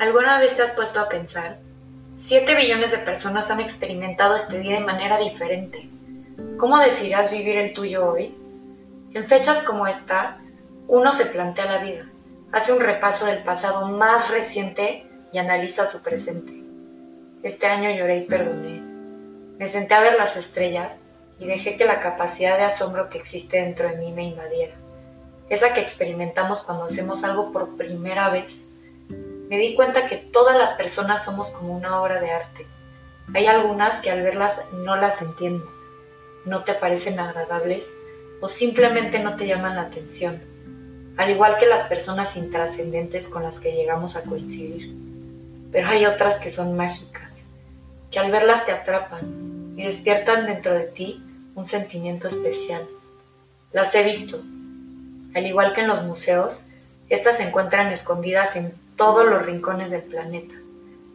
¿Alguna vez te has puesto a pensar? 7 billones de personas han experimentado este día de manera diferente. ¿Cómo decidirás vivir el tuyo hoy? En fechas como esta, uno se plantea la vida, hace un repaso del pasado más reciente y analiza su presente. Este año lloré y perdoné. Me senté a ver las estrellas y dejé que la capacidad de asombro que existe dentro de mí me invadiera. Esa que experimentamos cuando hacemos algo por primera vez me di cuenta que todas las personas somos como una obra de arte. Hay algunas que al verlas no las entiendes, no te parecen agradables o simplemente no te llaman la atención, al igual que las personas intrascendentes con las que llegamos a coincidir. Pero hay otras que son mágicas, que al verlas te atrapan y despiertan dentro de ti un sentimiento especial. Las he visto. Al igual que en los museos, estas se encuentran escondidas en todos los rincones del planeta,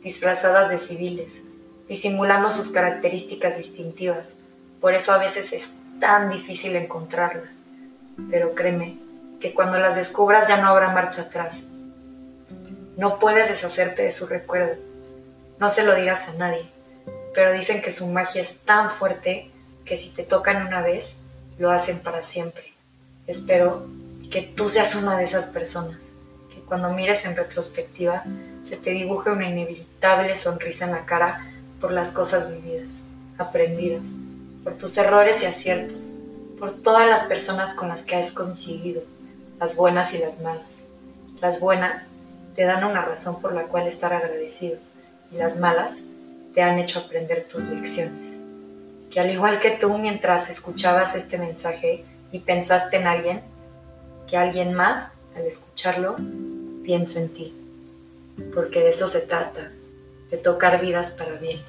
disfrazadas de civiles, disimulando sus características distintivas. Por eso a veces es tan difícil encontrarlas. Pero créeme que cuando las descubras ya no habrá marcha atrás. No puedes deshacerte de su recuerdo. No se lo digas a nadie, pero dicen que su magia es tan fuerte que si te tocan una vez, lo hacen para siempre. Espero que tú seas una de esas personas cuando mires en retrospectiva, se te dibuje una inevitable sonrisa en la cara por las cosas vividas, aprendidas, por tus errores y aciertos, por todas las personas con las que has coincidido, las buenas y las malas. Las buenas te dan una razón por la cual estar agradecido y las malas te han hecho aprender tus lecciones. Que al igual que tú mientras escuchabas este mensaje y pensaste en alguien, que alguien más, al escucharlo, piensa en ti, porque de eso se trata, de tocar vidas para bien.